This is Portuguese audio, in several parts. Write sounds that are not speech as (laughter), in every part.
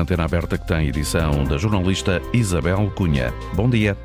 antena aberta que tem edição da jornalista Isabel Cunha. Bom dia.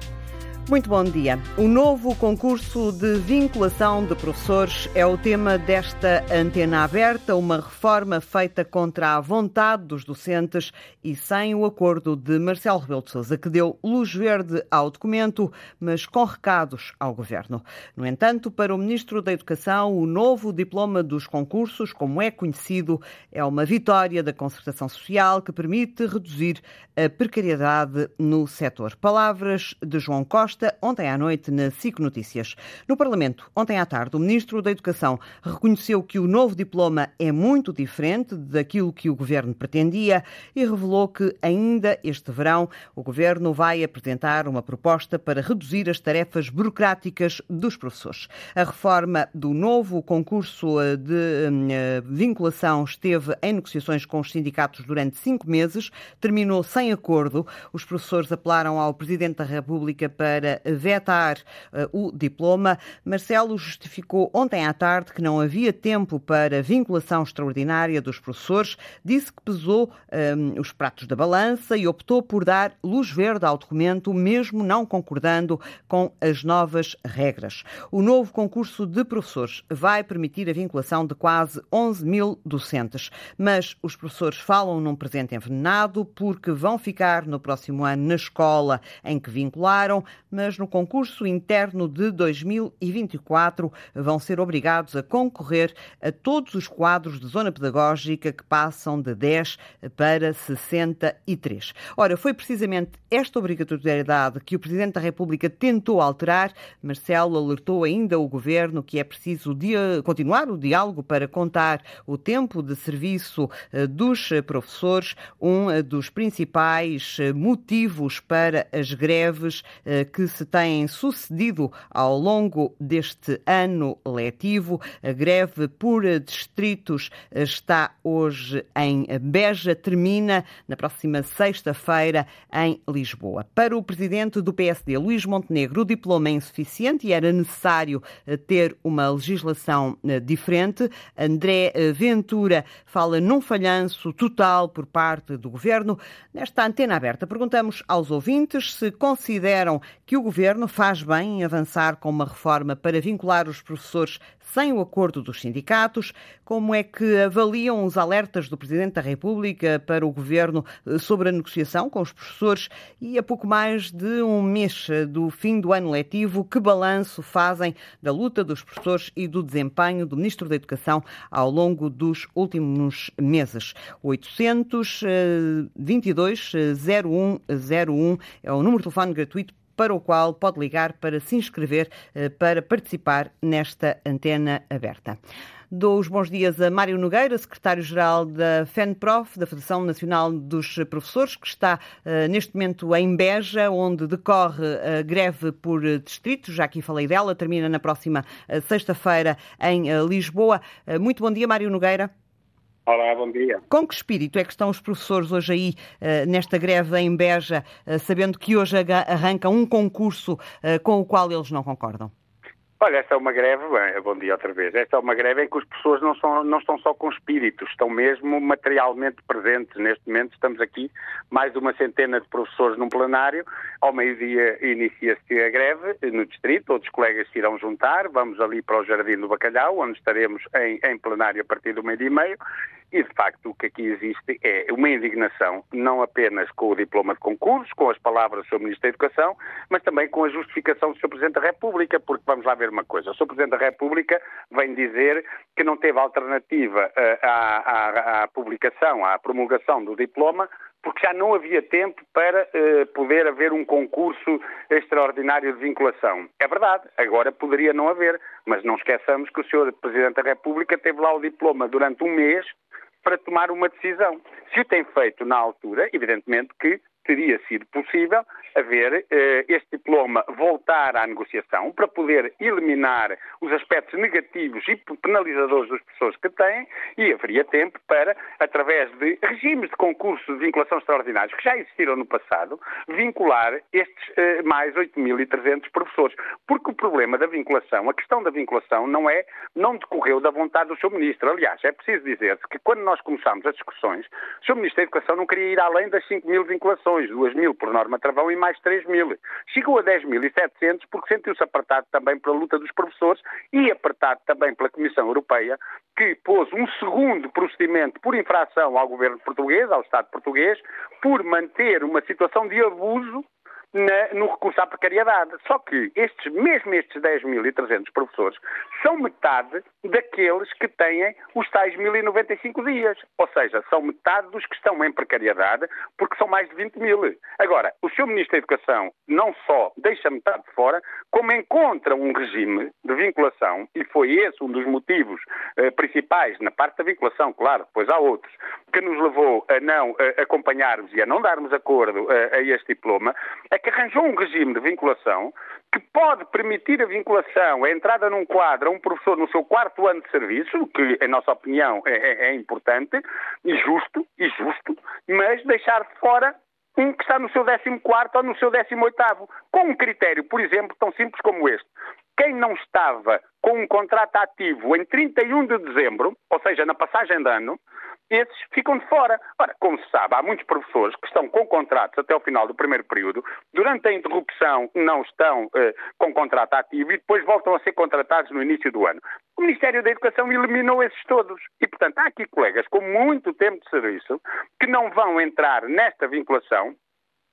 Muito bom dia. O novo concurso de vinculação de professores é o tema desta antena aberta, uma reforma feita contra a vontade dos docentes e sem o acordo de Marcelo Rebelo de Sousa, que deu luz verde ao documento, mas com recados ao governo. No entanto, para o ministro da Educação, o novo diploma dos concursos, como é conhecido, é uma vitória da concertação social que permite reduzir a precariedade no setor. Palavras de João Costa Ontem à noite na SIC Notícias. No Parlamento, ontem à tarde, o Ministro da Educação reconheceu que o novo diploma é muito diferente daquilo que o Governo pretendia e revelou que ainda este verão o Governo vai apresentar uma proposta para reduzir as tarefas burocráticas dos professores. A reforma do novo concurso de hum, vinculação esteve em negociações com os sindicatos durante cinco meses, terminou sem acordo. Os professores apelaram ao Presidente da República para para vetar uh, o diploma. Marcelo justificou ontem à tarde que não havia tempo para vinculação extraordinária dos professores, disse que pesou um, os pratos da balança e optou por dar luz verde ao documento, mesmo não concordando com as novas regras. O novo concurso de professores vai permitir a vinculação de quase 11 mil docentes, mas os professores falam num presente envenenado porque vão ficar no próximo ano na escola em que vincularam, mas no concurso interno de 2024 vão ser obrigados a concorrer a todos os quadros de zona pedagógica que passam de 10 para 63. Ora, foi precisamente esta obrigatoriedade que o Presidente da República tentou alterar. Marcelo alertou ainda o Governo que é preciso continuar o diálogo para contar o tempo de serviço eh, dos professores, um eh, dos principais eh, motivos para as greves que se têm sucedido ao longo deste ano letivo. A greve por distritos está hoje em Beja, termina na próxima sexta-feira em Lisboa. Para o presidente do PSD, Luís Montenegro, o diploma é insuficiente e era necessário eh, ter uma legislação eh, diferente. André eh, Ventura fala num falhanço total por parte do governo. Nesta antena aberta, perguntamos aos ouvintes se consideram que que o governo faz bem em avançar com uma reforma para vincular os professores sem o acordo dos sindicatos. Como é que avaliam os alertas do Presidente da República para o governo eh, sobre a negociação com os professores e a pouco mais de um mês eh, do fim do ano letivo, que balanço fazem da luta dos professores e do desempenho do Ministro da Educação ao longo dos últimos meses? 822 0101 é o número de telefone gratuito para o qual pode ligar para se inscrever eh, para participar nesta antena aberta. Dou os bons dias a Mário Nogueira, secretário-geral da FENPROF, da Federação Nacional dos Professores, que está uh, neste momento em Beja, onde decorre a greve por distritos. Já aqui falei dela, termina na próxima sexta-feira em Lisboa. muito bom dia, Mário Nogueira. Olá, bom dia. Com que espírito é que estão os professores hoje aí uh, nesta greve em Beja, uh, sabendo que hoje arranca um concurso uh, com o qual eles não concordam? Olha, esta é uma greve, bem, bom dia outra vez, esta é uma greve em que as pessoas não, são, não estão só com espíritos, estão mesmo materialmente presentes. Neste momento estamos aqui, mais de uma centena de professores num plenário, ao meio-dia inicia-se a greve no distrito, outros colegas se irão juntar, vamos ali para o Jardim do Bacalhau, onde estaremos em, em plenário a partir do meio-dia e meio, e, de facto, o que aqui existe é uma indignação, não apenas com o diploma de concurso, com as palavras do Sr. Ministro da Educação, mas também com a justificação do Sr. Presidente da República, porque vamos lá ver uma coisa. O Sr. Presidente da República vem dizer que não teve alternativa uh, à, à, à publicação, à promulgação do diploma, porque já não havia tempo para uh, poder haver um concurso extraordinário de vinculação. É verdade, agora poderia não haver, mas não esqueçamos que o Sr. Presidente da República teve lá o diploma durante um mês para tomar uma decisão. Se o tem feito na altura, evidentemente que teria sido possível haver eh, este diploma voltar à negociação para poder eliminar os aspectos negativos e penalizadores das pessoas que têm e haveria tempo para, através de regimes de concurso de vinculação extraordinários que já existiram no passado, vincular estes eh, mais 8.300 professores. Porque o problema da vinculação, a questão da vinculação não é, não decorreu da vontade do Sr. Ministro. Aliás, é preciso dizer-se que quando nós começámos as discussões, o Sr. Ministro da Educação não queria ir além das 5 mil vinculações, 2 mil por norma travão e mais 3 mil. Chegou a 10.700 porque sentiu-se apertado também pela luta dos professores e apertado também pela Comissão Europeia, que pôs um segundo procedimento por infração ao governo português, ao Estado português, por manter uma situação de abuso na, no recurso à precariedade. Só que estes, mesmo estes 10.300 professores são metade daqueles que têm os tais 1.095 dias. Ou seja, são metade dos que estão em precariedade, porque são mais de 20 mil. Agora, o Sr. Ministro da Educação não só deixa metade de fora, como encontra um regime de vinculação, e foi esse um dos motivos eh, principais, na parte da vinculação, claro, depois há outros, que nos levou a não eh, acompanharmos e a não darmos acordo eh, a este diploma, é que arranjou um regime de vinculação que pode permitir a vinculação, a entrada num quadro a um professor no seu quarto ano de serviço, que, em nossa opinião, é, é, é importante e justo, e justo, mas deixar de fora um que está no seu 14 ou no seu 18 com um critério, por exemplo, tão simples como este. Quem não estava com um contrato ativo em 31 de dezembro, ou seja, na passagem de ano, esses ficam de fora. Ora, como se sabe, há muitos professores que estão com contratos até o final do primeiro período, durante a interrupção não estão eh, com contrato ativo e depois voltam a ser contratados no início do ano. O Ministério da Educação eliminou esses todos. E, portanto, há aqui colegas com muito tempo de serviço que não vão entrar nesta vinculação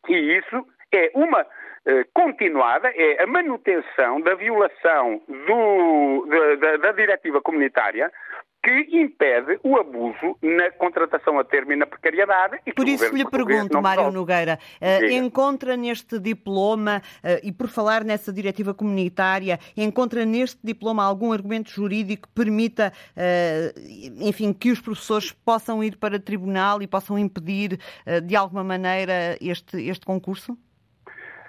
e isso é uma eh, continuada, é a manutenção da violação do, da, da, da diretiva comunitária que impede o abuso na contratação a termo e na precariedade. E por isso lhe pergunto, Mário Nogueira, uh, encontra neste diploma, uh, e por falar nessa diretiva comunitária, encontra neste diploma algum argumento jurídico que permita, uh, enfim, que os professores possam ir para tribunal e possam impedir, de alguma maneira, este, este concurso?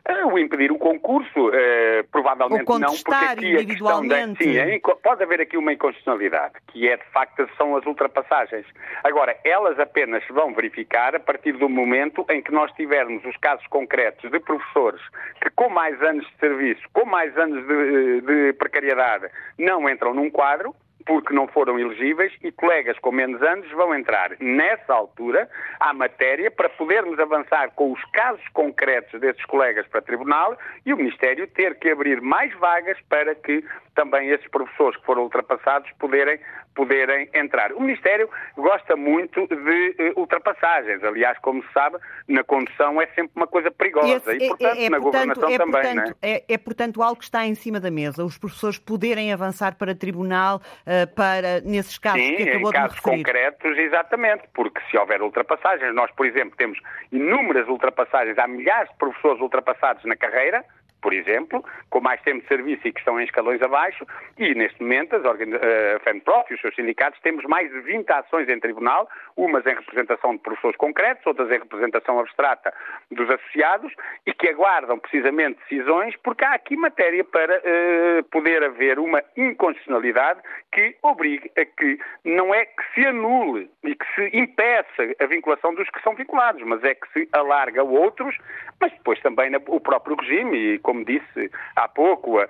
Eh, o impedir o concurso, uh, provavelmente Ou não, porque aqui a questão da, sim, é, pode haver aqui uma inconstitucionalidade, que é de facto são as ultrapassagens. Agora, elas apenas se vão verificar a partir do momento em que nós tivermos os casos concretos de professores que com mais anos de serviço, com mais anos de, de precariedade, não entram num quadro, porque não foram elegíveis e colegas com menos anos vão entrar. Nessa altura à matéria para podermos avançar com os casos concretos desses colegas para tribunal e o Ministério ter que abrir mais vagas para que também esses professores que foram ultrapassados poderem, poderem entrar. O Ministério gosta muito de uh, ultrapassagens. Aliás, como se sabe, na condução é sempre uma coisa perigosa Esse, e, portanto, é, é, na portanto, governação é, também. Portanto, é? é? é, portanto, algo que está em cima da mesa. Os professores poderem avançar para tribunal uh, para, nesses casos Sim, que acabou em casos referir. concretos, exatamente, porque se houver ultrapassagens, nós, por exemplo, temos inúmeras ultrapassagens, há milhares de professores ultrapassados na carreira, por exemplo, com mais tempo de serviço e que estão em escalões abaixo, e neste momento as uh, a FEMPROF e os seus sindicatos temos mais de 20 ações em tribunal, umas em representação de professores concretos, outras em representação abstrata dos associados, e que aguardam precisamente decisões, porque há aqui matéria para uh, poder haver uma inconstitucionalidade que obrigue a que não é que se anule e que se impeça a vinculação dos que são vinculados, mas é que se alarga outros, mas depois também o próprio regime, e como disse há pouco, a,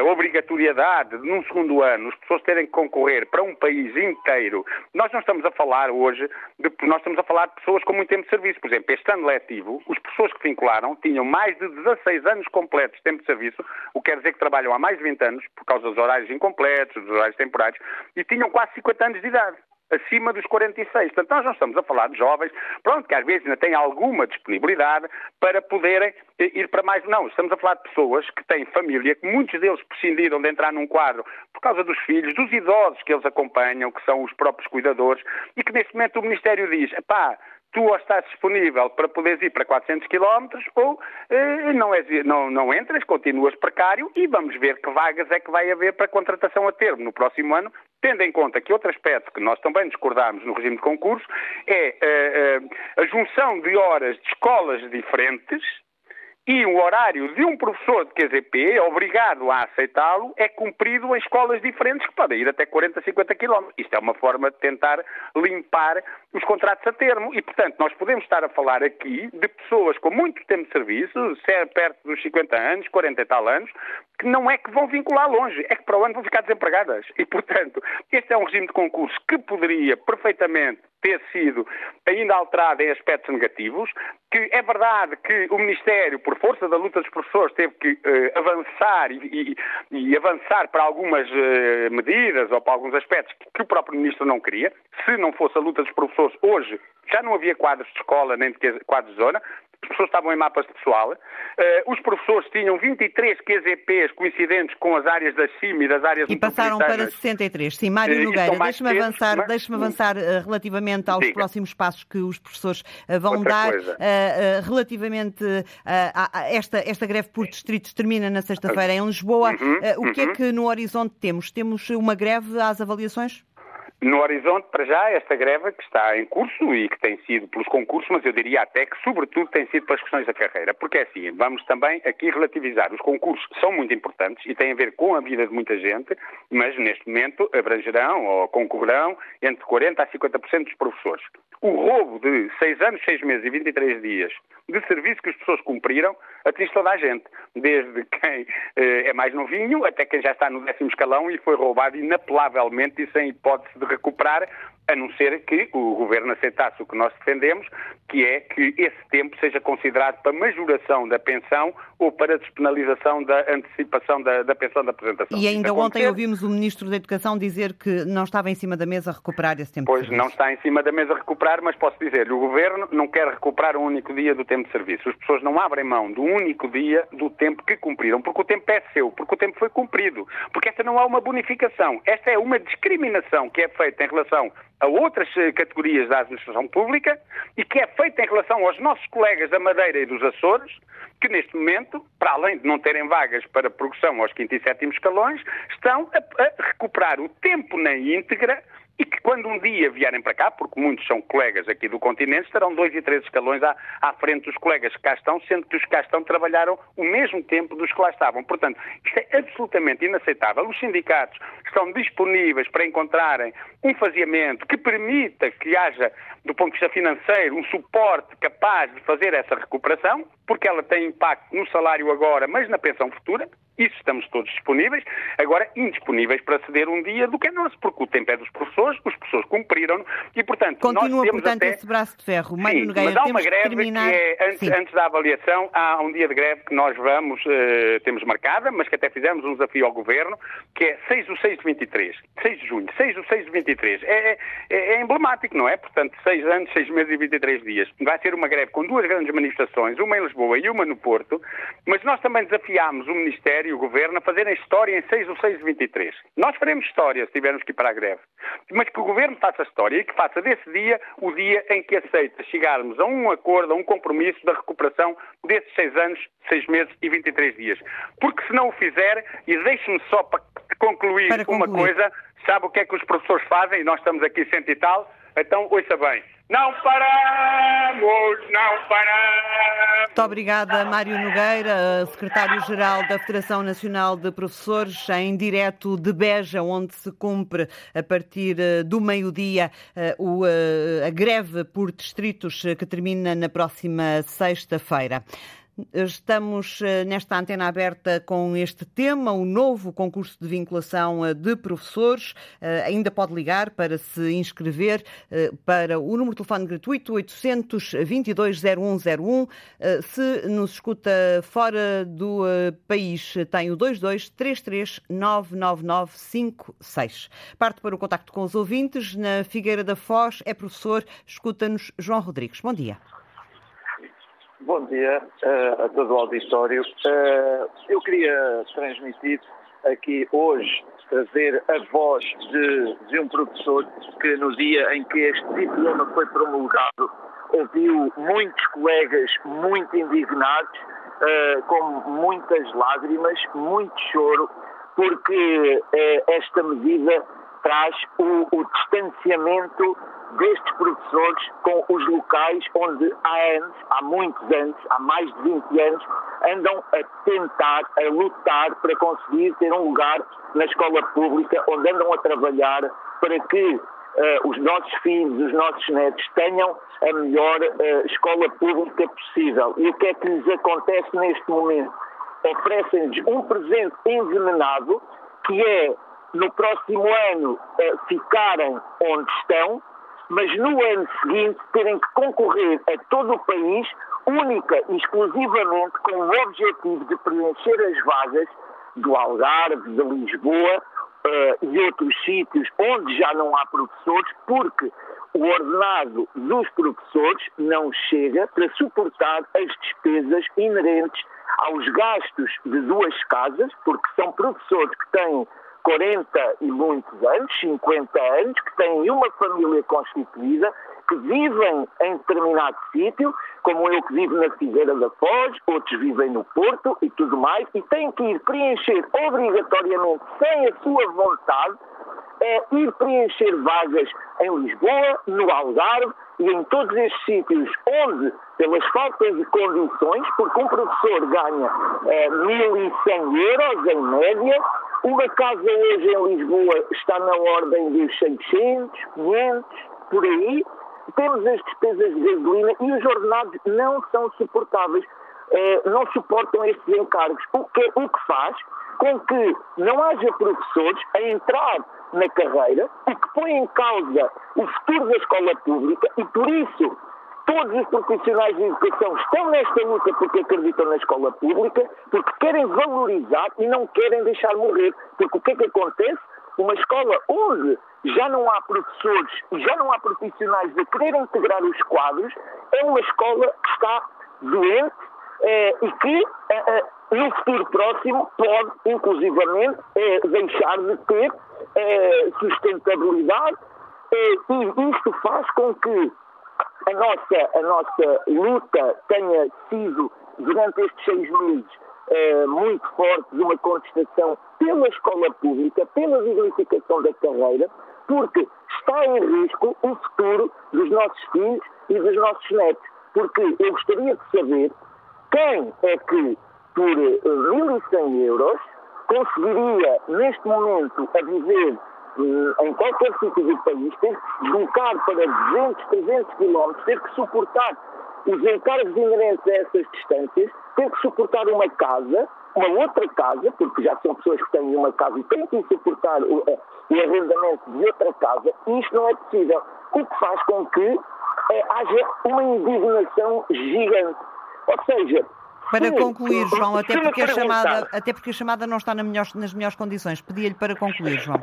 a obrigatoriedade de, num segundo ano, as pessoas terem que concorrer para um país inteiro. Nós não estamos a falar hoje, de, nós estamos a falar de pessoas com muito tempo de serviço. Por exemplo, este ano letivo, as pessoas que vincularam tinham mais de 16 anos completos de tempo de serviço, o que quer dizer que trabalham há mais de 20 anos, por causa dos horários incompletos, dos horários temporários, e tinham quase 50 anos de idade acima dos 46. Portanto, nós não estamos a falar de jovens, pronto, que às vezes ainda têm alguma disponibilidade para poderem eh, ir para mais. Não, estamos a falar de pessoas que têm família, que muitos deles prescindiram de entrar num quadro por causa dos filhos, dos idosos que eles acompanham, que são os próprios cuidadores, e que neste momento o Ministério diz, pá, tu ou estás disponível para poderes ir para 400 km ou eh, não, és, não, não entras, continuas precário e vamos ver que vagas é que vai haver para contratação a termo no próximo ano, tendo em conta que outro aspecto que nós também discordamos no regime de concurso é eh, eh, a junção de horas de escolas diferentes e o horário de um professor de QZP, obrigado a aceitá-lo, é cumprido em escolas diferentes que podem ir até 40, 50 quilómetros. Isto é uma forma de tentar limpar os contratos a termo e, portanto, nós podemos estar a falar aqui de pessoas com muito tempo de serviço, perto dos 50 anos, 40 e tal anos, que não é que vão vincular longe, é que para o ano vão ficar desempregadas. E, portanto, este é um regime de concurso que poderia perfeitamente ter sido ainda alterado em aspectos negativos, que é verdade que o Ministério, por força da luta dos professores, teve que uh, avançar e, e, e, avançar para algumas uh, medidas ou para alguns aspectos que o próprio Ministro não queria. Se não fosse a luta dos professores, hoje já não havia quadros de escola nem de quadros de zona, as pessoas estavam em mapas de pessoal, uh, os professores tinham 23 QZPs coincidentes com as áreas da CIM e das áreas E passaram para 63. Sim, Mário uh, Nogueira, deixe-me avançar, mas... deixe avançar uh, relativamente aos Diga. próximos passos que os professores vão Outra dar. relativamente a, a, esta, esta greve por distritos termina na sexta-feira em Lisboa. Uhum, o que é uhum. é que no horizonte temos? Temos uma greve às avaliações? No horizonte, para já, esta greve que está em curso e que tem sido pelos concursos, mas eu diria até que, sobretudo, tem sido pelas questões da carreira. Porque é assim, vamos também aqui relativizar. Os concursos são muito importantes e têm a ver com a vida de muita gente, mas neste momento abrangerão ou concorrerão entre 40% a 50% dos professores. O roubo de 6 anos, 6 meses e 23 dias de serviço que as pessoas cumpriram atinge toda a gente, desde quem eh, é mais novinho até quem já está no décimo escalão e foi roubado inapelavelmente e sem hipótese de recuperar a não ser que o Governo aceitasse o que nós defendemos, que é que esse tempo seja considerado para majoração da pensão ou para despenalização da antecipação da, da pensão da apresentação. E ainda ontem ouvimos o Ministro da Educação dizer que não estava em cima da mesa recuperar esse tempo pois de serviço. não está em cima da mesa recuperar, mas posso dizer-lhe, o Governo não quer recuperar um único dia do tempo de serviço. As pessoas não abrem mão do único dia do tempo que cumpriram, porque o tempo é seu, porque o tempo foi cumprido, porque esta não é uma bonificação, esta é uma discriminação que é feita em relação a outras eh, categorias da administração pública e que é feita em relação aos nossos colegas da Madeira e dos Açores, que neste momento, para além de não terem vagas para progressão aos quinto e sétimo escalões, estão a, a recuperar o tempo na íntegra e que quando um dia vierem para cá, porque muitos são colegas aqui do continente, estarão dois e três escalões à, à, frente dos colegas que cá estão, sendo que os que cá estão trabalharam o mesmo tempo dos que lá estavam. Portanto, isto é absolutamente inaceitável. Os sindicatos estão disponíveis para encontrarem um faziamento que permita que haja, do ponto de vista financeiro, um suporte capaz de fazer essa recuperação, porque ela tem impacto no salário agora, mas na pensão futura. Isso estamos todos disponíveis. Agora, indisponíveis para ceder um dia do que é nosso, porque o tempo é dos professores, os professores cumpriram e, portanto, Continua, nós temos portanto, até... esse braço de ferro. Mário Sim, Nogueira, mas há uma greve terminar... que é, antes, antes, da avaliação, há um dia de greve que nós vamos, uh, temos marcada, mas que até fizemos um desafio ao Governo, que é 6 do 6 de 23, 6 de junho, 6 do 6 de 23. É, é, é emblemático, não é? Portanto, 6 anos, 6 meses e 23 dias. Vai ser uma greve com duas grandes manifestações, uma em Lisboa e uma no Porto, mas nós também desafiámos o Ministério e o Governo a fazerem história em 6 do 6 de 23. Nós faremos história se tivermos que ir para a greve, mas que o Governo faça história e que faça desse dia o dia em que aceita chegarmos a um acordo, a um compromisso da recuperação desses 6 anos, 6 meses e 23 dias. Porque se não o fizer, e deixe-me só para concluir, para concluir uma coisa, sabe o que é que os professores fazem? E nós estamos aqui cento e tal, então ouça bem. Não paramos, não paramos. Muito obrigada, Mário Nogueira, secretário-geral da Federação Nacional de Professores, em direto de Beja, onde se cumpre a partir eh, do meio-dia eh, eh, a greve por distritos que termina na próxima sexta-feira. Estamos eh, nesta antena aberta com este tema, o novo concurso de vinculação eh, de professores. Eh, ainda pode ligar para se inscrever para o número de telefone gratuito 822-0101. Se nos escuta fora do país, tem o 2233-99956. Parte para o contacto com os ouvintes. Na Figueira da Foz é professor, escuta-nos João Rodrigues. Bom dia. Bom dia uh, a todo o auditório. Uh, eu queria transmitir aqui hoje, trazer a voz de, de, um professor que no dia em que este diploma foi promulgado, ouviu muitos colegas muito indignados, uh, com muitas lágrimas, muito choro, porque esta medida traz o, o distanciamento destes professores com os locais onde há anos, há muitos anos, há mais de 20 anos, andam a tentar, a lutar para conseguir ter um lugar na escola pública, onde andam a trabalhar para que uh, os nossos filhos, os nossos netos tenham a melhor uh, escola pública possível. E o que é que lhes acontece neste momento? Oferecem-lhes um presente envenenado, que é no próximo ano uh, ficarem onde estão, mas no ano seguinte terem que concorrer a todo o país, única e exclusivamente com o objetivo de preencher as vagas do Algarve, de Lisboa uh, e outros sítios onde já não há professores, porque o ordenado dos professores não chega para suportar as despesas inerentes aos gastos de duas casas, porque são professores que têm 40 e muitos anos, 50 anos, que têm uma família constituída, que vivem em determinado sítio, como eu que vivo na Figueira da Foz, outros vivem no Porto e tudo mais, e têm que ir preencher obrigatoriamente, sem a sua vontade, é ir preencher vagas em Lisboa, no Algarve e em todos estes sítios onde, pelas faltas de condições, porque um professor ganha é, 1.100 euros em média, uma casa hoje em Lisboa está na ordem dos 600, 500, por aí. Temos as despesas de gasolina e os ordenados não são suportáveis, eh, não suportam estes encargos, o que, o que faz com que não haja professores a entrar na carreira, o que põe em causa o futuro da escola pública e por isso Todos os profissionais de educação estão nesta luta porque acreditam na escola pública, porque querem valorizar e não querem deixar morrer. Porque o que é que acontece? Uma escola onde já não há professores e já não há profissionais a querer integrar os quadros, é uma escola que está doente eh, e que eh, eh, no futuro próximo pode, inclusivamente, deixar de ter sustentabilidade. E isto faz com que a nossa, a nossa luta tenha sido, durante estes seis meses, eh, muito forte de uma contestação pela escola pública, pela dignificação da carreira, porque está em risco o futuro dos nossos filhos e dos nossos netos. Porque eu gostaria de saber quem é que, por 1.100 eh, euros, conseguiria, neste momento, a viver em qualquer sítio do país, ter que deslocar para 200, 300 quilómetros, ter que suportar os encargos inerentes a essas distâncias, ter que suportar uma casa, uma outra casa, porque já são pessoas que têm uma casa e têm que suportar o, eh, o arrendamento de outra casa, e isto não é possível. O que faz com que é, haja uma indignação gigante. Ou seja, para concluir, João, até porque, a chamada, até porque a chamada não está nas melhores condições, pedia-lhe para concluir, João.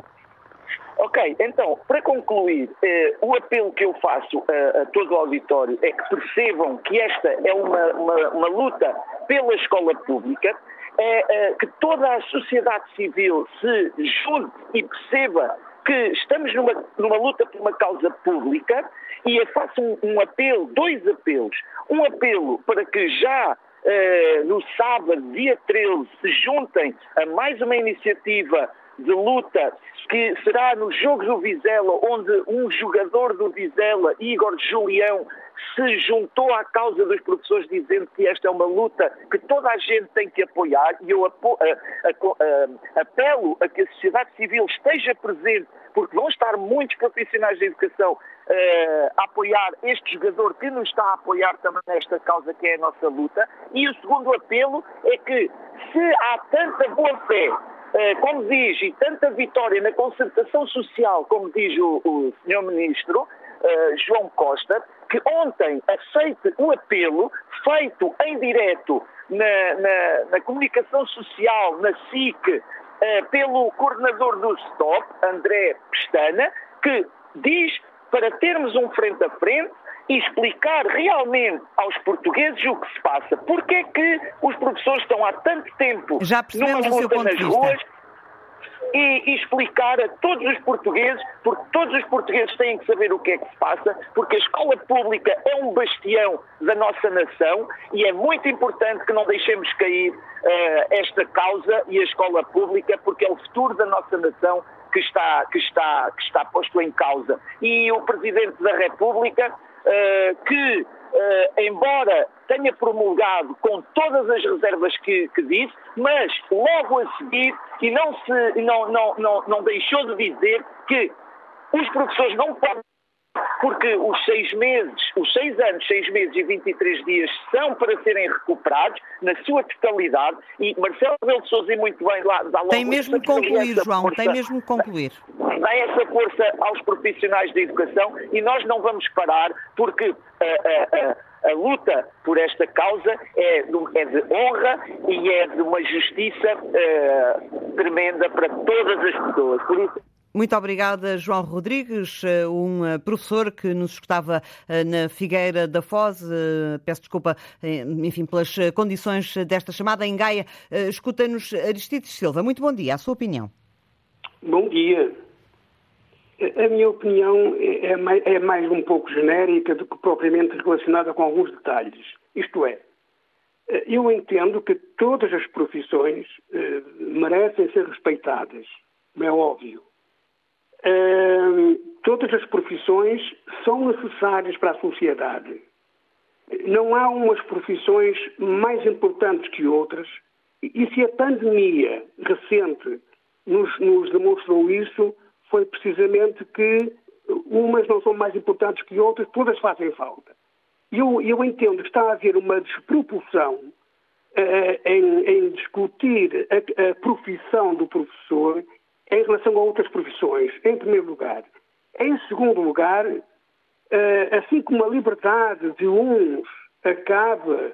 Ok, então, para concluir, eh, o apelo que eu faço a, a, todo o auditório é que percebam que esta é uma, uma, uma luta pela escola pública, é, é, que toda a sociedade civil se junte e perceba que estamos numa, numa luta por uma causa pública e eu faço um, um apelo, dois apelos. Um apelo para que já eh, no sábado, dia 13, se juntem a mais uma iniciativa de luta que será nos Jogos do Vizela, onde um jogador do Vizela, Igor Julião, se juntou à causa dos professores dizendo que esta é uma luta que toda a gente tem que apoiar e eu apo a, a, a, apelo a que a sociedade civil esteja presente porque vão estar muitos profissionais de educação uh, a apoiar este jogador que nos está a apoiar também nesta causa que é a nossa luta. E o segundo apelo é que se há tanta boa fé eh, como diz, e tanta vitória na concertação social, como diz o, o Sr. Ministro uh, João Costa, que ontem aceite o apelo feito em direto na, na, na comunicação social, na SIC, uh, pelo coordenador do STOP, André Pestana, que diz para termos um frente a frente e explicar realmente aos portugueses o que se passa. Porquê é que os professores estão há tanto tempo Já numa luta nas ruas? e, e, explicar a todos os portugueses, porque todos os portugueses têm que saber o que é que se passa, porque a escola pública é um bastião da nossa nação e é muito importante que não deixemos cair uh, esta causa e a escola pública, porque é o futuro da nossa nação que está, que está, que está posto em causa. E o Presidente da República, uh, que Uh, embora tenha promulgado com todas as reservas que, que, disse, mas logo a seguir, e não, se, não, não, não, não deixou de dizer que os professores não podem porque os seis meses, os seis anos, seis meses e 23 dias são para serem recuperados na sua totalidade e Marcelo Rebelo de Sousa, muito bem lá, dá Tem mesmo que concluir, João, força, tem mesmo que concluir. Dá essa força aos profissionais da educação e nós não vamos parar porque a, a, a, a luta por esta causa é, é, de honra e é de uma justiça uh, tremenda para todas as pessoas. Por isso, muito obrigada, João Rodrigues, eh, um eh, professor que nos escutava eh, na Figueira da Foz. Peço desculpa, enfim, pelas condições desta chamada em Gaia. Escuta-nos Aristides Silva. Muito bom dia. A sua opinião? Bom dia. A minha opinião é, é mais um pouco genérica do que propriamente relacionada com alguns detalhes. Isto é, eu entendo que todas as profissões merecem ser respeitadas, é óbvio todas as profissões são necessárias para a sociedade. Não há umas profissões mais importantes que outras, e se a pandemia recente nos, nos demonstrou isso, foi precisamente que umas não são mais importantes que outras, todas fazem falta. Eu, eu entendo que está a haver uma desproporção uh, em, em, discutir a, a profissão do professor em relação a outras profissões, em primeiro lugar. Em segundo lugar, eh, assim como a liberdade de uns acaba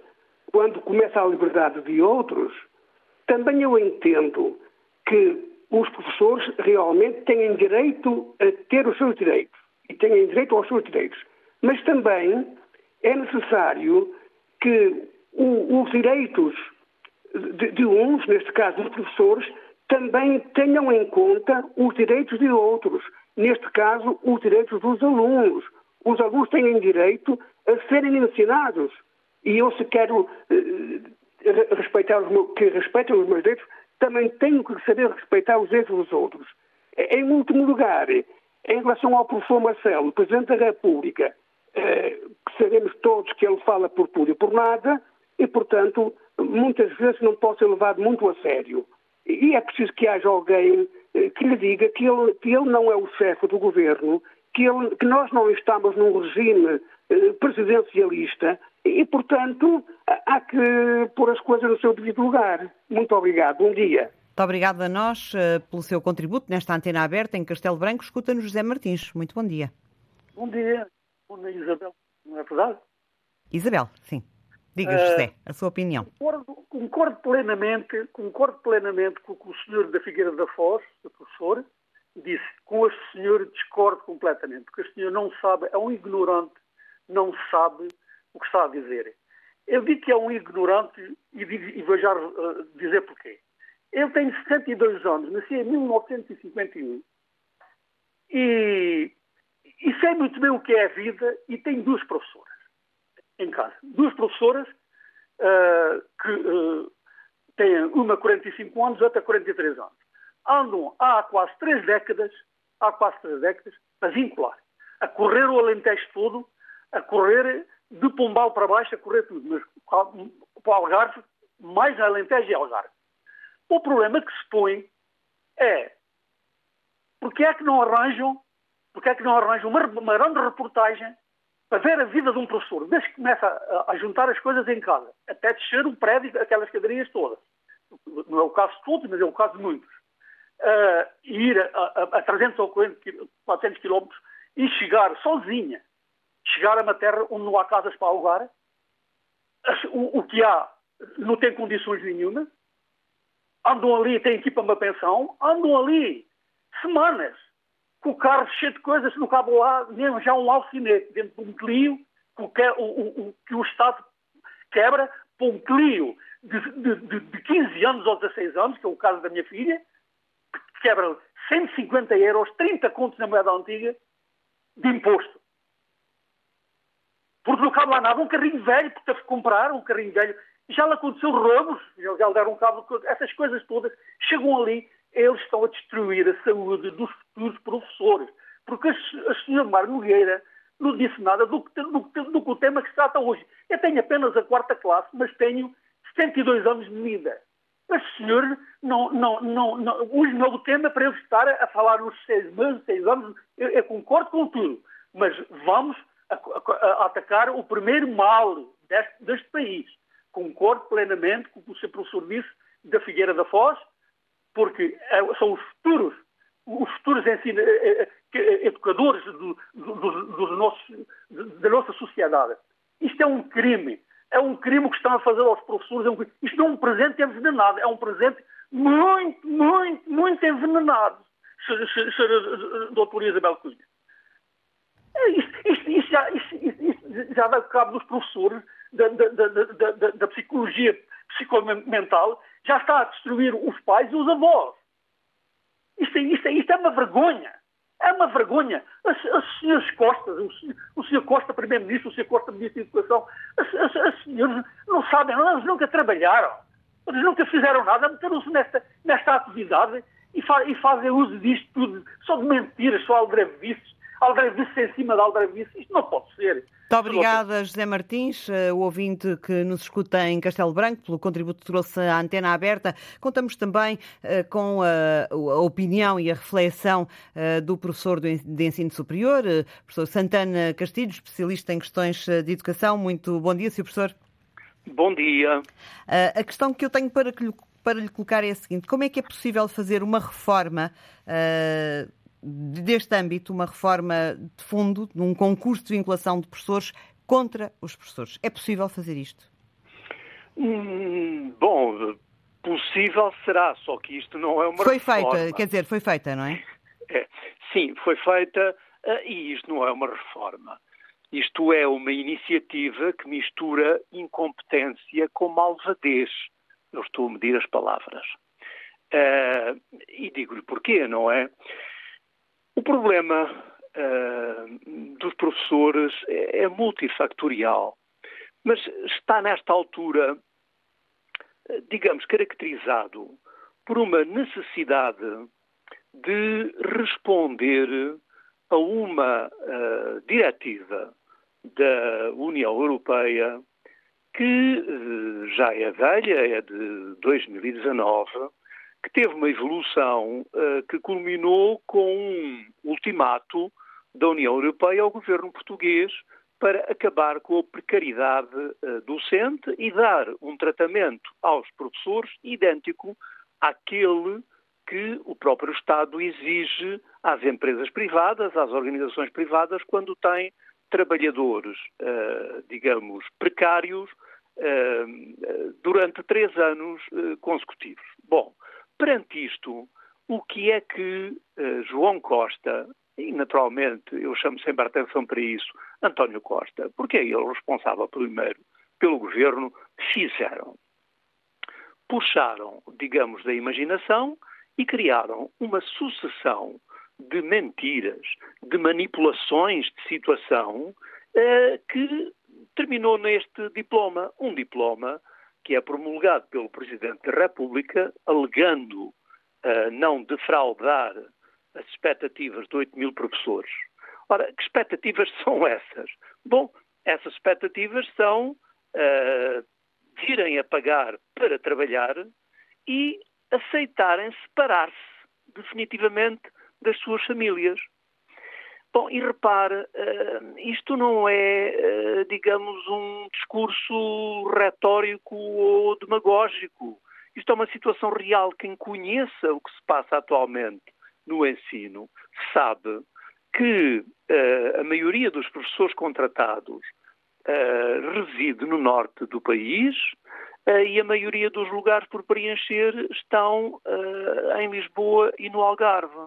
quando começa a liberdade de outros, também eu entendo que os professores realmente têm direito a ter os seus direitos e têm direito aos seus direitos. Mas também é necessário que os direitos de, uns, neste caso dos professores, também tenham em conta os direitos de outros, neste caso, os direitos dos alunos. Os alunos têm direito a serem ensinados. E eu, se quero eh, respeitar os meus, que respeitem os meus direitos, também tenho que saber respeitar os direitos dos outros. Em último lugar, em relação ao professor Marcelo, Presidente da República, eh, sabemos todos que ele fala por tudo e por nada, e, portanto, muitas vezes não pode ser levado muito a sério. E é preciso que haja alguém eh, que lhe diga que ele, que ele não é o chefe do governo, que, ele, que nós não estamos num regime eh, presidencialista e, portanto, há que pôr as coisas no seu devido lugar. Muito obrigado. Bom dia. Muito obrigada a nós uh, pelo seu contributo nesta antena aberta em Castelo Branco. Escuta-nos José Martins. Muito bom dia. Bom dia. Bom dia, Isabel. Não é verdade? Isabel, sim. Diga, uh, José, a sua opinião. Concordo, concordo, plenamente, concordo plenamente com o que o senhor da Figueira da Foz, o professor, disse. Com este senhor discordo completamente, porque este senhor não sabe, é um ignorante, não sabe o que está a dizer. Eu digo que é um ignorante e, e vou já uh, dizer porquê. Ele tem 72 anos, nasceu em 1951 e, e sei muito bem o que é a vida e tem duas professoras em casa. Duas professoras uh, que uh, têm uma 45 anos, outra 43 anos. Andam há quase três décadas, há quase três décadas, a vincular, a correr o Alentejo todo, a correr de Pombal para baixo, a correr tudo, mas para o Algarve, mais Alentejo e Algarve. O problema que se põe é porque é que não arranjam, porque é que não arranjam uma, uma grande reportagem para ver a vida de um professor, desde que começa a, a, juntar as coisas em casa, até descer um prédio, aquelas cadeirinhas todas. Não é o caso de todos, mas é o caso de muitos. Uh, ir a, a, a 300 ou 400 quilómetros e chegar sozinha, chegar a uma terra onde não há casas para alugar, o, o que há não tem condições nenhuma, andam ali, têm que para uma pensão, andam ali semanas com o carro cheio de coisas, não cabe lá nem já um alfinete dentro de um Clio que o, o, o, que o Estado quebra para um Clio de, de, de, 15 anos ou 16 anos, que é o caso da minha filha, quebra 150 euros, 30 contos na moeda antiga de imposto. Porque não cabe lá nada, um carrinho velho, porque teve que comprar um carrinho velho. Já lhe aconteceu roubos, já lhe deram um cabo, essas coisas todas chegam ali, eles estão a destruir a saúde dos futuros professores. Porque a, senhora Mar Nogueira não disse nada do, do, do, do, do tema que se trata hoje. Eu tenho apenas a quarta classe, mas tenho 72 anos de vida. Mas o senhor não, não, não, não, hoje não é o tema para eu estar a falar nos seis meses, seis anos, eu, eu concordo com tudo, mas vamos a, a, a atacar o primeiro mal deste, deste, país. Concordo plenamente com o que o seu professor disse da Figueira da Foz, porque é, são os futuros, os futuros é, é, educadores do, do, do, da nossa sociedade. Isto é um crime é um crime que estão a fazer aos professores. É um... Isto não é um presente envenenado, é um presente muito, muito, muito envenenado, doutora Isabel Cunha. É, isto, isto, já, isto, já dá cabo dos professores da, da, da, da, psicologia psicomental, já está a destruir os pais e os avós. Isto, isto, isto é uma vergonha. É uma vergonha. Os senhores Costa, o senhor Costa, Primeiro-Ministro, o senhor Costa, Ministro da Educação, os senhores não sabem, eles nunca trabalharam. Eles nunca fizeram nada, meteram-se nesta, nesta atividade e, fa e, fazem uso disto tudo, só de mentiras, só aldrabices, aldrabices em cima de aldrabices. Isto não pode ser. Muito obrigada, José Martins, eh, o ouvinte que nos escuta em Castelo Branco, pelo contributo que trouxe à antena aberta. Contamos também uh, com a, a, opinião e a reflexão uh, do professor de ensino superior, uh, professor Santana Castilho, especialista em questões de educação. Muito bom dia, Sr. Professor. Bom dia. a questão que eu tenho para, que, para lhe colocar é a seguinte: como é que é possível fazer uma reforma deste âmbito, uma reforma de fundo, num concurso de vinculação de professores contra os professores. É possível fazer isto? Hum, bom, possível será, só que isto não é uma foi reforma. Foi feita, quer dizer, foi feita, não é? (laughs) é sim, foi feita eh, e isto não é uma reforma. Isto é uma iniciativa que mistura incompetência com malvadez. Eu estou a medir as palavras. Uh, e digo-lhe porquê, não é? O problema uh, dos professores é, é, multifactorial, mas está nesta altura, digamos, caracterizado por uma necessidade de responder a uma uh, diretiva da União Europeia que uh, já é velha, é de 2019, que teve uma evolução uh, que culminou com um ultimato da União Europeia ao governo português para acabar com a precariedade uh, docente e dar um tratamento aos professores idêntico àquele que o próprio Estado exige às empresas privadas, às organizações privadas, quando tem trabalhadores, uh, digamos, precários durante três anos consecutivos. Bom, Perante isto, o que é que uh, João Costa, e naturalmente eu chamo sempre a atenção para isso, António Costa, porque é ele responsável primeiro pelo governo, fizeram? Puxaram, digamos, da imaginação e criaram uma sucessão de mentiras, de manipulações de situação uh, que terminou neste diploma. Um diploma que é promulgado pelo Presidente da República, alegando uh, não defraudar as expectativas de 8 mil professores. Ora, que expectativas (laughs) são essas? Bom, essas expectativas são uh, virem a pagar para trabalhar e aceitarem separar-se definitivamente das suas famílias. Bom, e repare, uh, isto não é, uh, digamos, um discurso retórico ou demagógico. Isto é uma situação real. Quem conheça o que se passa atualmente no ensino sabe que uh, a maioria dos professores contratados reside no norte do país e a maioria dos lugares por preencher estão em Lisboa e no Algarve.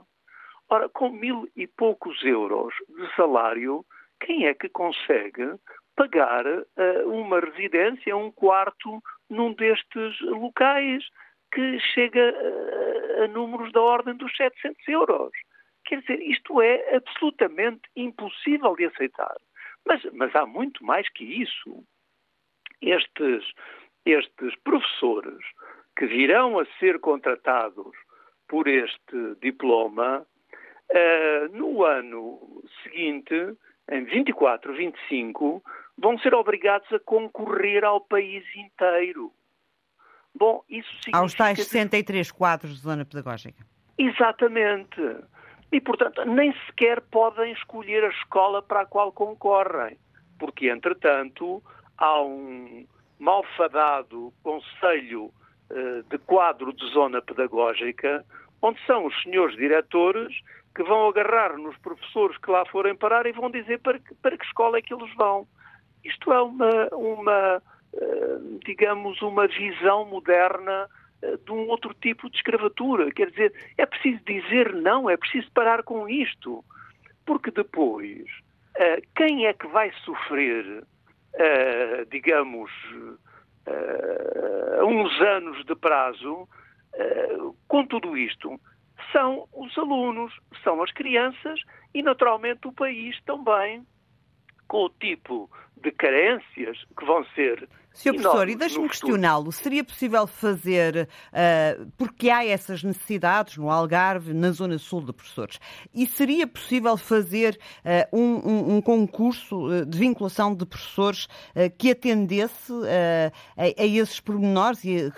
Ora, com mil e poucos euros de salário, quem é que consegue pagar uh, uma residência, um quarto num destes locais? que chega a, a números da ordem dos 700 euros. Quer dizer, isto é absolutamente impossível de aceitar. Mas, mas há muito mais que isso. Estes, estes professores que virão a ser contratados por este diploma, uh, no ano seguinte, em 24, 25, vão ser obrigados a concorrer ao país inteiro. Bom, isso significa... Aos tais 63 quadros de zona pedagógica. Exatamente. E, portanto, nem sequer podem escolher a escola para a qual concorrem, porque, entretanto, há um malfadado Conselho uh, de Quadro de Zona Pedagógica, onde são os senhores diretores que vão agarrar nos professores que lá forem parar e vão dizer para que, para que escola é que eles vão. Isto é uma, uma uh, digamos, uma visão moderna eh, de um outro tipo de escravatura. Quer dizer, é preciso dizer não, é preciso parar com isto. Porque depois, uh, quem é que vai sofrer, digamos, uns anos de prazo com tudo isto? São os alunos, são as crianças e, naturalmente, o país também, com o tipo de carências que vão ser Sr. Professor, e deixe-me questioná-lo. Seria possível fazer, uh, porque há essas necessidades no Algarve, na Zona Sul de professores, e seria possível fazer uh, um, um, um, concurso ah, de vinculação de professores uh, que atendesse a, a, esses pormenores de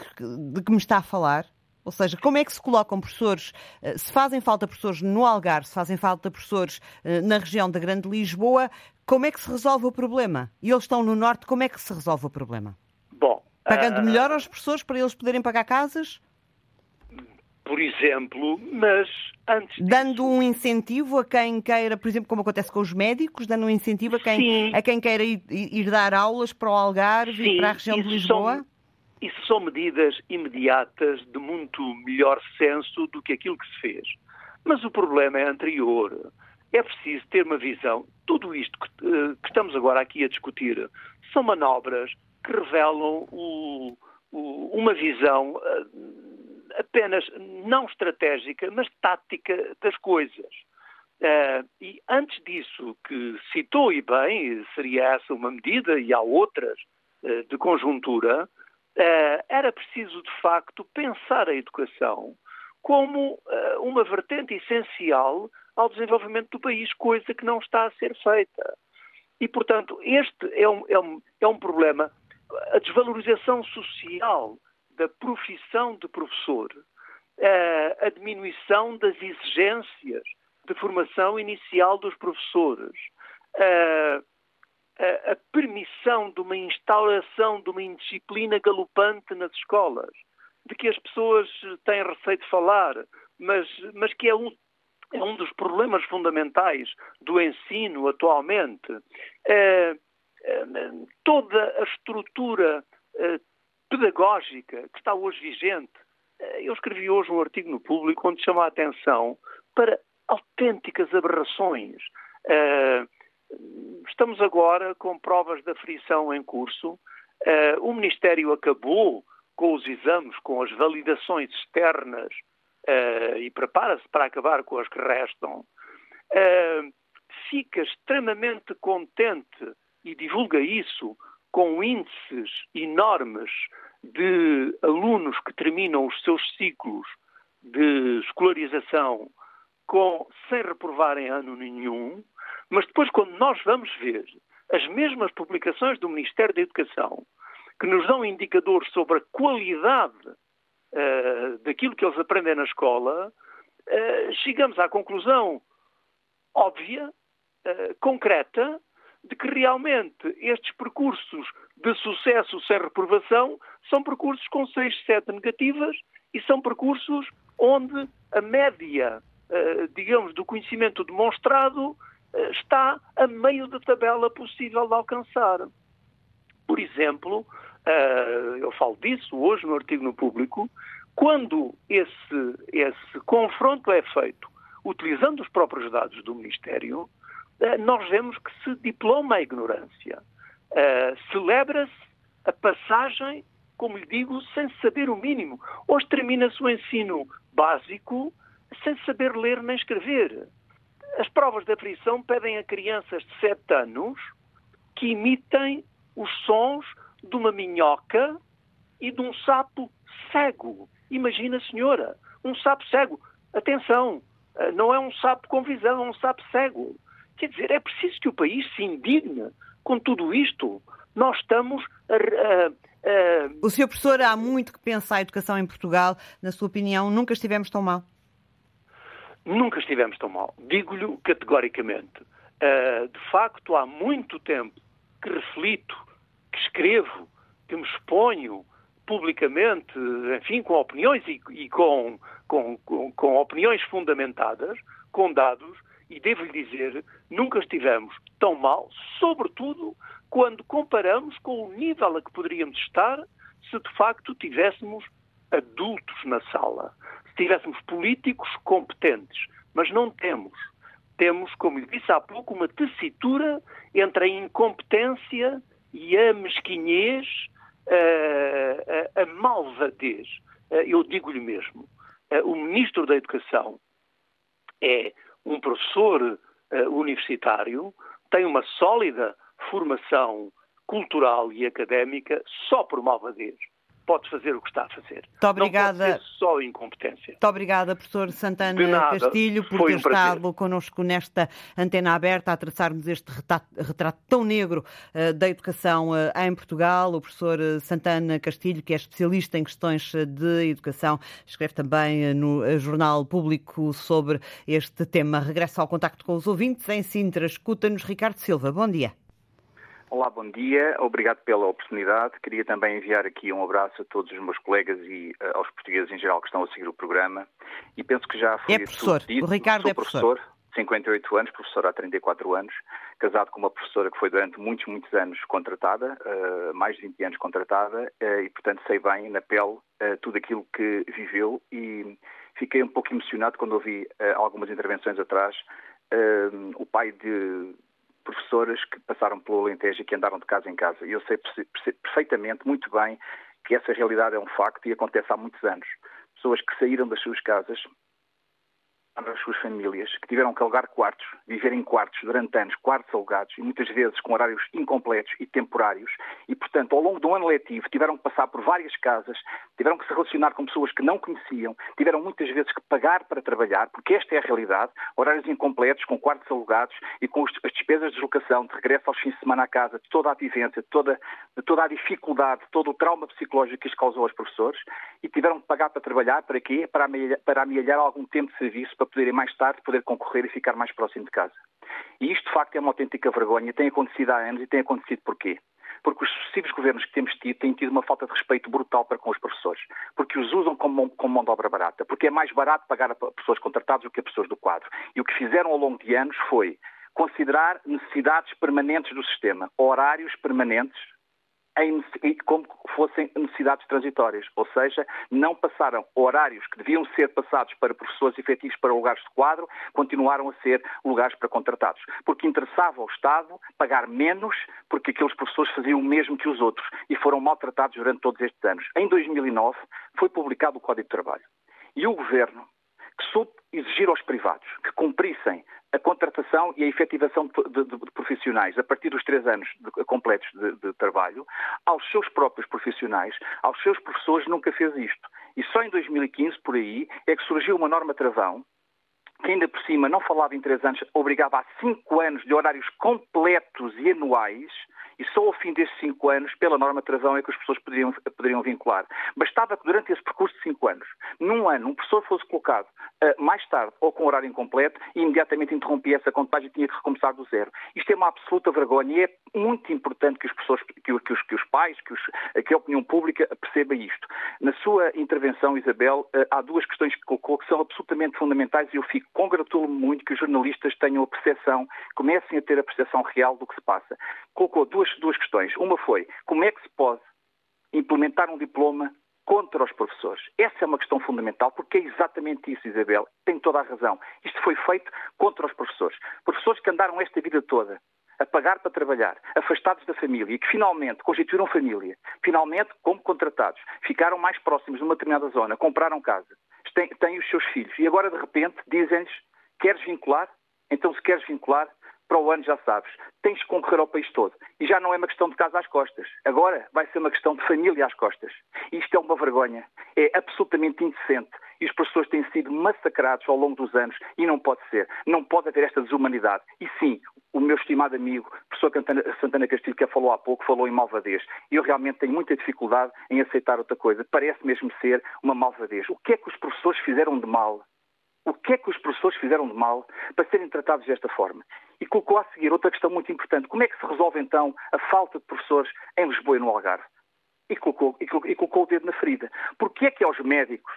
que me está a falar? Ou seja, como é que se colocam professores, se fazem falta professores no Algarve, se fazem falta professores na região da Grande Lisboa, como é que se resolve o problema? E eles estão no Norte, como é que se resolve o problema? Bom, Pagando uh... melhor aos professores para eles poderem pagar casas? Por exemplo, mas antes. Dando disso... um incentivo a quem queira, por exemplo, como acontece com os médicos, dando um incentivo a quem, a quem queira ir, ir, dar aulas para o Algarve Sim, e para a região de Lisboa? São, isso são medidas imediatas de muito melhor senso do que aquilo que se fez. Mas o problema é anterior é preciso ter uma visão. Tudo isto que, eh, que estamos agora aqui a discutir são manobras que revelam o, o, uma visão uh, apenas não estratégica, mas tática das coisas. Uh, e antes disso, que citou e bem, seria essa uma medida e há outras uh, de conjuntura, era preciso de facto pensar a educação como uma vertente essencial ao desenvolvimento do país, coisa que não está a ser feita. E, portanto, este é um, é um, é um problema. A desvalorização social da profissão de professor, a diminuição das exigências de formação inicial dos professores, a, permissão de uma instauração de uma indisciplina galopante nas escolas, de que as pessoas têm receio de falar, mas, mas que é um é um dos problemas fundamentais do ensino atualmente. É, é, toda a estrutura é, pedagógica que está hoje vigente. É, eu escrevi hoje um artigo no público onde chama a atenção para autênticas aberrações. É, estamos agora com provas da frição em curso. É, o Ministério acabou com os exames, com as validações externas uh, e prepara-se para acabar com as que restam, uh, fica extremamente contente e divulga isso com índices enormes de alunos que terminam os seus ciclos de escolarização com, sem reprovar em ano nenhum, mas depois, quando nós vamos ver as mesmas publicações do Ministério da Educação, que nos dão indicadores sobre a qualidade uh, daquilo que eles aprendem na escola, uh, chegamos à conclusão óbvia, uh, concreta, de que realmente estes percursos de sucesso sem reprovação são percursos com 6, 7 negativas e são percursos onde a média, digamos, do conhecimento demonstrado está a meio da tabela possível de alcançar. Por exemplo, uh, eu falo disso hoje no artigo no público, quando esse, esse confronto é feito utilizando os próprios dados do Ministério, uh, nós vemos que se diploma a ignorância. Uh, Celebra-se a passagem como lhe digo, sem saber o mínimo. Hoje termina-se o ensino básico sem saber ler nem escrever. As provas de aflição pedem a crianças de 7 anos que imitem os sons de uma minhoca e de um sapo cego. Imagina, senhora, um sapo cego. Atenção, eh, não é um sapo com visão, é um sapo cego. Quer dizer, é preciso que o país se indigne com tudo isto. Nós estamos a, a, a... O senhor professor, há muito que pensa a educação em Portugal. Na sua opinião, nunca estivemos tão mal? Nunca estivemos tão mal. Digo-lhe categoricamente. Uh, de facto, há muito tempo que reflito, que escrevo, que me exponho publicamente, enfim, com opiniões e, e com, com, com, com opiniões fundamentadas, com dados, e devo-lhe dizer, nunca estivemos tão mal, sobretudo quando comparamos com o nível a que poderíamos estar se de facto tivéssemos adultos na sala, tivéssemos políticos competentes. Mas não temos. Temos, como lhe disse há pouco, uma tessitura entre a incompetência e a mesquinhez, a, a, a malvadez. Eu digo-lhe mesmo, o Ministro da Educação é um professor universitário, tem uma sólida formação cultural e académica só por malvadez pode fazer o que está a fazer. Muito obrigada. Não pode ser só incompetência. Muito obrigada, professor Santana Castilho, por ter um estado connosco nesta antena aberta a traçarmos este retrato, retrato tão negro uh, da educação uh, em Portugal. O professor eh, Santana Castilho, que é especialista em questões de educação, escreve também no Jornal Público sobre este tema. Regressa ao contacto com os ouvintes. Em Sintra, escuta-nos Ricardo Silva. Bom dia. Olá, bom dia. Obrigado pela oportunidade. Queria também enviar aqui um abraço a todos os meus colegas e uh, aos portugueses em geral que estão a seguir o programa. E penso que já foi é professor. Dito. O Ricardo Sou é professor. professor. 58 anos, professor há 34 anos, casado com uma professora que foi durante muitos, muitos anos contratada, uh, mais de 20 anos contratada, uh, e portanto sei bem na pele tudo aquilo que viveu e fiquei um pouco emocionado quando ouvi algumas intervenções atrás o pai de professoras que passaram pelo Alentejo e que andaram de casa em casa. E eu sei perfeitamente, muito bem, que essa realidade é um facto e acontece há muitos anos. Pessoas que saíram das suas casas as suas famílias, que tiveram que alugar quartos, viver em quartos durante anos, quartos alugados, e muitas vezes com horários incompletos e temporários, e, portanto, ao longo do ano letivo tiveram que passar por várias casas, tiveram que se relacionar com pessoas que não conheciam, tiveram muitas vezes que pagar para trabalhar, porque esta é a realidade, horários incompletos, com quartos alugados e com as despesas de deslocação, de regresso aos fins de semana à casa, de toda a vivência, de toda, de toda a dificuldade, de todo o trauma psicológico que isto causou aos professores, e tiveram que pagar para trabalhar, para quê? Para amealhar, para algum tempo de serviço, para poderem mais tarde poder concorrer e ficar mais próximo de casa. E isto, de facto, é uma autêntica vergonha. Tem acontecido há anos e tem acontecido porquê? Porque os sucessivos governos que temos tido têm tido uma falta de respeito brutal para com os professores. Porque os usam como, como mão de obra barata. Porque é mais barato pagar a pessoas contratadas do que a pessoas do quadro. E o que fizeram ao longo de anos foi considerar necessidades permanentes do sistema, horários permanentes em, como fossem necessidades transitórias, ou seja, não passaram horários que deviam ser passados para professores efetivos para lugares de quadro, continuaram a ser lugares para contratados, porque interessava ao Estado pagar menos porque aqueles professores faziam o mesmo que os outros e foram maltratados durante todos estes anos. Em 2009 foi publicado o Código de Trabalho. E o Governo que soube exigir aos privados que cumprissem a contratação e a efetivação de, de, de profissionais a partir dos três anos de, completos de, trabalho, aos seus próprios profissionais, aos seus professores, nunca fez isto. E só em 2015, por aí, é que surgiu uma norma travão que ainda por cima não falava em três anos, obrigava a cinco anos de horários completos e anuais, e só ao fim desses cinco anos, pela norma travão, é que as pessoas poderiam, poderiam vincular. Bastava que durante esse percurso de cinco anos, num ano, um professor fosse colocado uh, mais tarde ou com horário incompleto e imediatamente interrompia essa contagem e tinha que recomeçar do zero. Isto é uma absoluta vergonha e é muito importante que, as pessoas, que, que, os, que os, pais, que, os, que, a opinião pública perceba isto. Na sua intervenção, Isabel, uh, há duas questões que colocou que são absolutamente fundamentais e eu fico congratulo-me muito que os jornalistas tenham a percepção, comecem a ter a percepção real do que se passa. Colocou duas duas questões. Uma foi como é que se pode implementar um diploma contra os professores. Essa é uma questão fundamental, porque é exatamente isso, Isabel. Tem toda a razão. Isto foi feito contra os professores. Professores que andaram esta vida toda a pagar para trabalhar, afastados da família e que finalmente constituíram família, finalmente, como contratados, ficaram mais próximos numa determinada zona, compraram casa, têm, têm os seus filhos e agora de repente dizem-lhes: queres vincular? Então, se queres vincular, para o ano já sabes, tens que concorrer ao país todo. E já não é uma questão de casa às costas. Agora vai ser uma questão de família às costas. E isto é uma vergonha. É absolutamente indecente. E os professores têm sido massacrados ao longo dos anos e não pode ser. Não pode haver esta desumanidade. E sim, o meu estimado amigo, professor Santana Castilho, que falou há pouco, falou em malvadez. Eu realmente tenho muita dificuldade em aceitar outra coisa. Parece mesmo ser uma malvadez. O que é que os professores fizeram de mal? O que é que os professores fizeram de mal para serem tratados desta forma? E colocou a seguir outra questão muito importante. Como é que se resolve então a falta de professores em Lisboa e no Algarve? E colocou, e colocou, e colocou o dedo na ferida. Porque é que aos médicos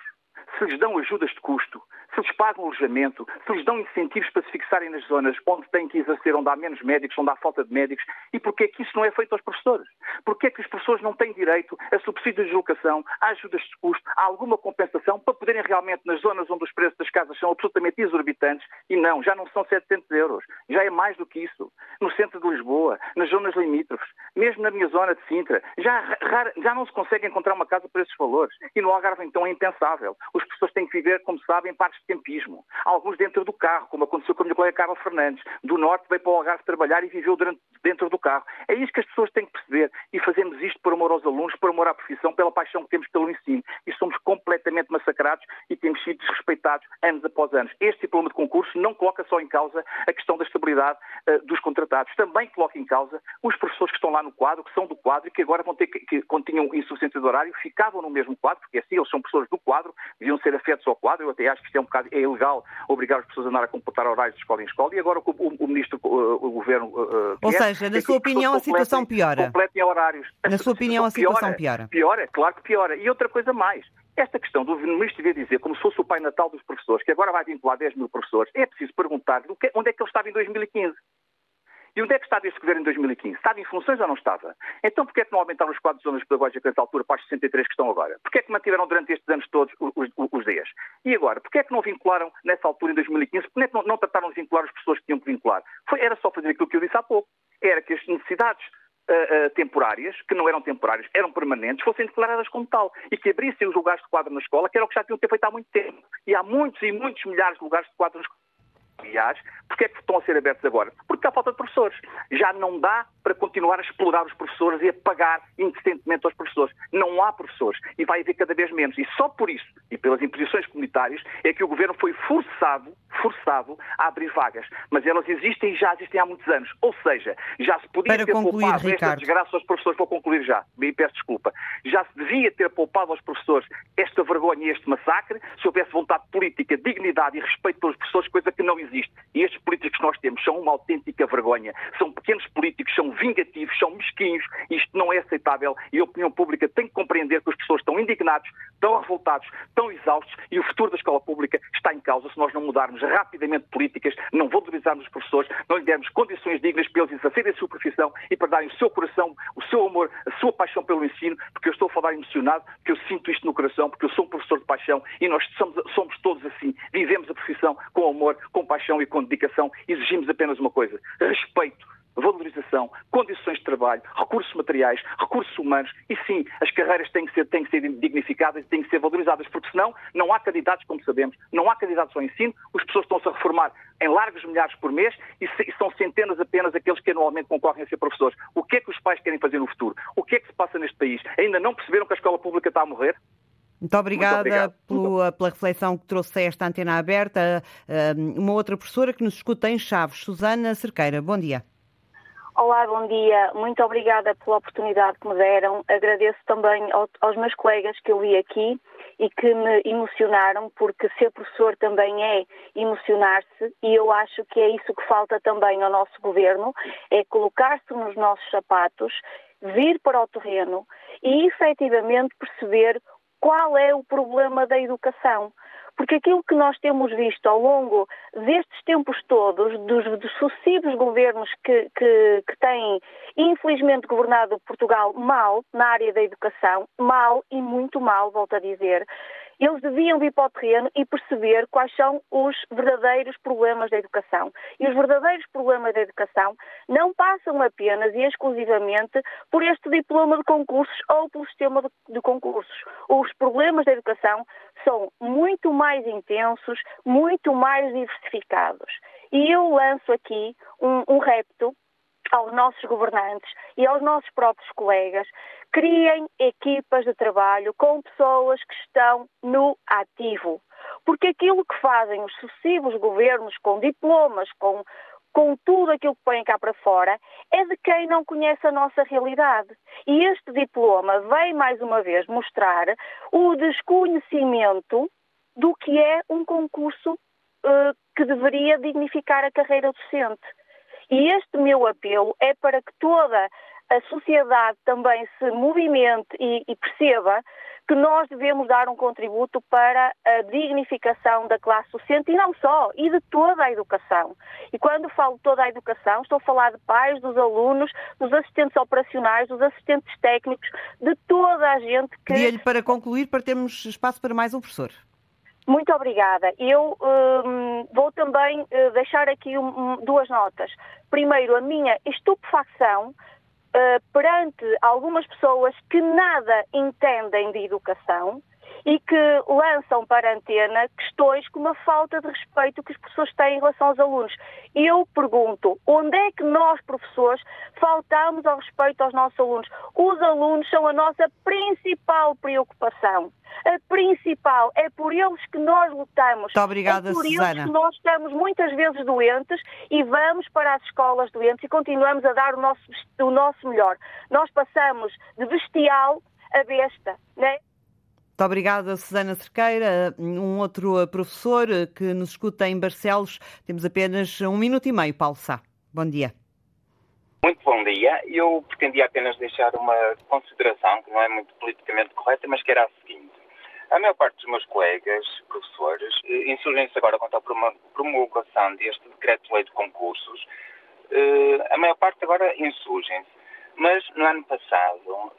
se lhes dão ajudas de custo, se lhes pagam alojamento, se lhes dão incentivos para se fixarem nas zonas onde têm que exercer, onde há menos médicos, onde há falta de médicos, e porquê é que isso não é feito aos professores? Porquê é que os professores não têm direito a subsídios de deslocação, a ajudas de custo, a alguma compensação para poderem realmente, nas zonas onde os preços das casas são absolutamente exorbitantes, e não, já não são 700 euros, já é mais do que isso. No centro de Lisboa, nas zonas limítrofes, mesmo na minha zona de Sintra, já, já não se consegue encontrar uma casa por esses valores. E no Algarve, então, é impensável. Os professores têm que viver, como sabem, em partes de tempismo. Alguns dentro do carro, como aconteceu com a minha colega Carla Fernandes. Do Norte veio para o Algarve trabalhar e viveu durante, dentro do carro. É isso que as pessoas têm que perceber. E fazemos isto por amor aos alunos, por amor à profissão, pela paixão que temos pelo ensino. E somos completamente massacrados e temos sido desrespeitados anos após anos. Este diploma de concurso não coloca só em causa a questão da estabilidade uh, dos contratados, também coloca em causa os professores que estão lá no quadro, que são do quadro e que agora vão ter que, que quando tinham insuficiência de horário, ficavam no mesmo quadro, porque assim eles são professores do quadro, deviam ser afetos ao quadro. Eu até acho que isto é um bocado é ilegal obrigar as pessoas a andar a computar horários de escola em escola. E agora o, o, o ministro, o, o governo. Uh, Ou seja, na sua opinião, a situação piora. Completem horários. Na sua opinião, a situação piora. Piora, claro que piora. E outra coisa mais. Esta questão do ministro devia dizer, como se fosse o Pai Natal dos professores, que agora vai vincular 10 mil professores, é preciso perguntar-lhe onde é que ele estava em 2015. E onde é que estava este governo em 2015? Estava em funções ou não estava? Então porquê é que não aumentaram os quadros de zonas pedagógicas nessa altura para as 63 que estão agora? Porquê é que mantiveram durante estes anos todos os, os, os dias? E agora, porquê é que não vincularam nessa altura em 2015? Porquê é que não, não trataram de vincular as pessoas que tinham que vincular? Foi, era só fazer aquilo que eu disse há pouco. Era que as necessidades Uh, uh, temporárias, que não eram temporárias, eram permanentes, fossem declaradas como tal e que abrissem os lugares de quadro na escola, que era o que já tinham que ter feito há muito tempo. E há muitos e muitos milhares de lugares de quadro na escola Aliás, porquê é que estão a ser abertos agora? Porque há falta de professores. Já não dá para continuar a explorar os professores e a pagar indecentemente aos professores. Não há professores e vai haver cada vez menos. E só por isso, e pelas imposições comunitárias, é que o governo foi forçado, forçado a abrir vagas. Mas elas existem e já existem há muitos anos. Ou seja, já se podia para ter concluir, poupado Ricardo. esta desgraça aos professores. Vou concluir já, me peço desculpa. Já se devia ter poupado aos professores esta vergonha e este massacre se houvesse vontade política, dignidade e respeito pelos professores, coisa que não existe. E estes políticos que nós temos são uma autêntica vergonha. São pequenos políticos, são vingativos, são mesquinhos. Isto não é aceitável e a opinião pública tem que compreender que as pessoas estão indignados, estão revoltados, estão exaustos e o futuro da escola pública está em causa se nós não mudarmos rapidamente políticas, não valorizarmos os professores, não lhe dermos condições dignas para eles exercerem a sua profissão e para darem o seu coração, o seu amor, a sua paixão pelo ensino, porque eu estou a falar emocionado, porque eu sinto isto no coração, porque eu sou um professor de paixão e nós somos, somos todos assim. Vivemos a profissão com amor, com paixão e com dedicação. Exigimos apenas uma coisa: respeito valorização, condições de trabalho, recursos materiais, recursos humanos e sim, as carreiras têm que ser, têm que ser dignificadas, têm que ser valorizadas, porque senão não há candidatos, como sabemos, não há candidatos ao ensino, as pessoas estão-se a reformar em largos milhares por mês e, se, e, são centenas apenas aqueles que anualmente concorrem a ser professores. O que é que os pais querem fazer no futuro? O que é que se passa neste país? Ainda não perceberam que a escola pública está a morrer? Muito obrigada Muito pela, pela, reflexão que trouxe a esta antena aberta. Uma outra professora que nos escuta em Chaves, Susana Cerqueira. Bom dia. Olá, bom dia. Muito obrigada pela oportunidade que me deram. Agradeço também aos meus colegas que eu vi aqui e que me emocionaram, porque ser professor também é emocionar-se e eu acho que é isso que falta também ao nosso governo, é colocar-se nos nossos sapatos, vir para o terreno e efetivamente perceber qual é o problema da educação. Porque aquilo que nós temos visto ao longo destes tempos todos, dos, dos sucessivos governos que, que, que têm infelizmente governado Portugal mal na área da educação, mal e muito mal, volto a dizer, Eles deviam vir para o terreno e perceber quais são os verdadeiros problemas da educação. E os verdadeiros problemas da educação não passam apenas e exclusivamente por este diploma de concursos ou pelo sistema de, de concursos. Os problemas da educação são muito mais intensos, muito mais diversificados. E eu lanço aqui um, um repto aos nossos governantes e aos nossos próprios colegas, criem equipas de trabalho com pessoas que estão no ativo. Porque aquilo que fazem os sucessivos governos com diplomas, com, com tudo aquilo que põem cá para fora, é de quem não conhece a nossa realidade. E este diploma vem mais uma vez mostrar o desconhecimento do que é um concurso uh, que deveria dignificar a carreira docente. E este meu apelo é para que toda a sociedade também se movimente e, e, perceba que nós devemos dar um contributo para a dignificação da classe docente e não só, e de toda a educação. E quando falo toda a educação, estou a falar de pais, dos alunos, dos assistentes operacionais, dos assistentes técnicos, de toda a gente que. Pedia-lhe para concluir, para termos espaço para mais um professor. Muito obrigada. Eu hum, vou também uh, deixar aqui um, duas notas. Primeiro, a minha estupefacção uh, perante algumas pessoas que nada entendem de educação e que lançam para a antena questões como a falta de respeito que as pessoas têm em relação aos alunos. Eu pergunto, onde é que nós, professores, faltamos ao respeito aos nossos alunos? Os alunos são a nossa principal preocupação. A principal é por eles que nós lutamos. Muito obrigada, é por Susana. eles que nós estamos muitas vezes doentes e vamos para as escolas doentes e continuamos a dar o nosso, o nosso melhor. Nós passamos de bestial a besta, né? Muito obrigada, Susana Cerqueira. Um outro professor que nos escuta em Barcelos. Temos apenas um minuto e meio, Paulo Sá. Bom dia. Muito bom dia. Eu pretendia apenas deixar uma consideração que não é muito politicamente correta, mas que era a seguinte. A maior parte dos meus colegas, professores, insurgem-se agora contra a promulgação deste decreto-lei de concursos. A maior parte agora insurgem-se. Mas no ano passado,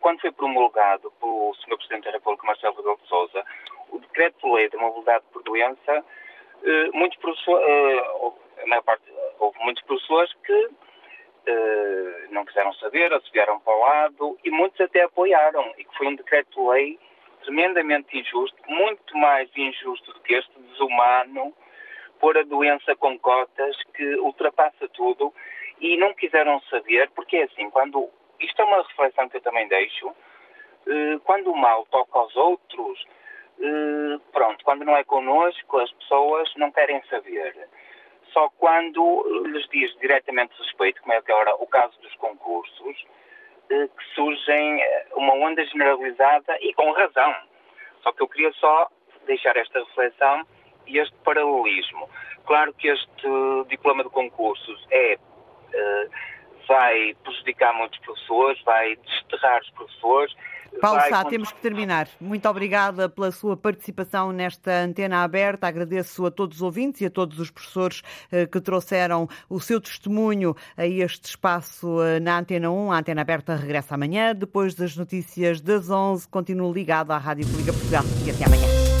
quando foi promulgado pelo Sr. Presidente da República, Marcelo Rebelo de Sousa, o decreto-lei de mobilidade por doença, muitos professores, a maior parte, houve muitos professores que não quiseram saber, vieram para o lado, e muitos até apoiaram, e que foi um decreto-lei tremendamente injusto, muito mais injusto do que este, desumano, pôr a doença com cotas que ultrapassa tudo e não quiseram saber, porque é assim, quando isto é uma reflexão que eu também deixo, quando o mal toca aos outros, pronto, quando não é connosco, as pessoas não querem saber. Só quando lhes diz diretamente respeito, como é agora o caso dos concursos, que surgem uma onda generalizada e com razão. Só que eu queria só deixar esta reflexão e este paralelismo. Claro que este diploma de concursos é vai prejudicar muitos professores, vai desterrar os professores. Paulo Sá, temos que terminar. Muito obrigada pela sua participação nesta antena aberta. Agradeço a todos os ouvintes e a todos os professores que trouxeram o seu testemunho a este espaço na Antena 1. A Antena Aberta regressa amanhã. Depois das notícias das 11, continuo ligado à Rádio Pública Portugal. E até amanhã.